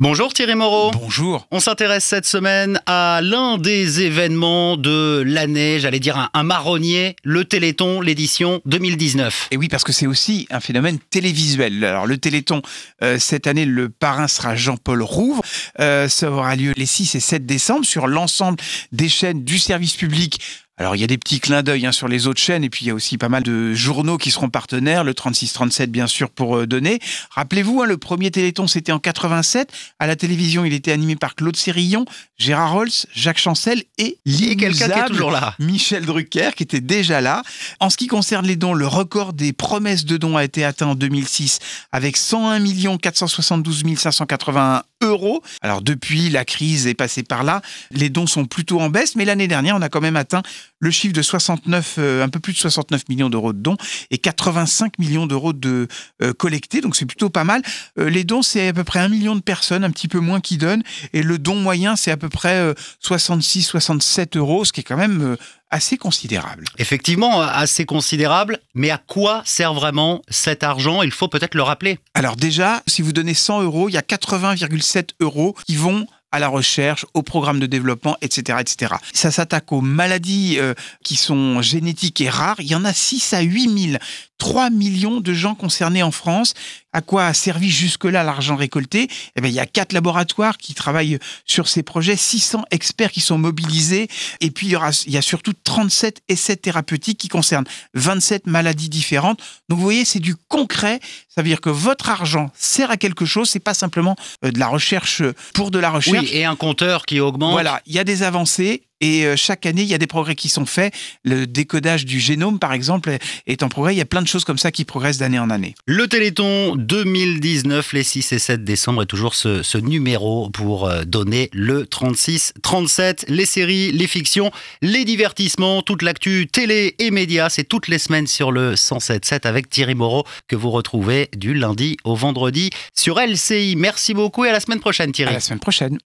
Bonjour Thierry Moreau. Bonjour. On s'intéresse cette semaine à l'un des événements de l'année, j'allais dire un, un, marronnier, le Téléthon, l'édition 2019. Et oui, parce que c'est aussi un phénomène télévisuel. Alors le Téléthon, euh, cette année, le parrain sera Jean-Paul Rouve. Euh, ça aura lieu les 6 et 7 décembre sur l'ensemble des chaînes du service public alors il y a des petits clins d'œil hein, sur les autres chaînes et puis il y a aussi pas mal de journaux qui seront partenaires, le 36-37 bien sûr pour euh, donner. Rappelez-vous, hein, le premier Téléthon c'était en 87. À la télévision, il était animé par Claude Sérillon, Gérard Rolls, Jacques Chancel et quelqu'un toujours là. Michel Drucker qui était déjà là. En ce qui concerne les dons, le record des promesses de dons a été atteint en 2006 avec 101 472 581 Alors depuis, la crise est passée par là. Les dons sont plutôt en baisse, mais l'année dernière, on a quand même atteint le chiffre de 69, euh, un peu plus de 69 millions d'euros de dons et 85 millions d'euros de euh, collectés. Donc c'est plutôt pas mal. Euh, les dons, c'est à peu près un million de personnes, un petit peu moins qui donnent. Et le don moyen, c'est à peu près 66, 67 euros, ce qui est quand même assez considérable. Effectivement, assez considérable, mais à quoi sert vraiment cet argent? Il faut peut-être le rappeler. Alors déjà, si vous donnez 100 euros, il y a 80,7 euros qui vont à la recherche, au programme de développement, etc. etc. Ça s'attaque aux maladies euh, qui sont génétiques et rares. Il y en a 6 à 8 000. 3 millions de gens concernés en France. À quoi a servi jusque-là l'argent récolté? Eh bien, il y a quatre laboratoires qui travaillent sur ces projets, 600 experts qui sont mobilisés, et puis il y, aura, il y a surtout 37 essais thérapeutiques qui concernent 27 maladies différentes. Donc, vous voyez, c'est du concret. Ça veut dire que votre argent sert à quelque chose. C'est pas simplement euh, de la recherche pour de la recherche. Oui, et un compteur qui augmente. Voilà, il y a des avancées et euh, chaque année, il y a des progrès qui sont faits. Le décodage du génome, par exemple, est en progrès. Il y a plein de choses comme ça qui progressent d'année en année. Le Téléthon 2019, les 6 et 7 décembre, est toujours ce, ce numéro pour euh, donner le 36-37. Les séries, les fictions, les divertissements, toute l'actu télé et médias, c'est toutes les semaines sur le 107.7 avec Thierry Moreau que vous retrouvez du lundi au vendredi sur LCI. Merci beaucoup et à la semaine prochaine Thierry. À la semaine prochaine.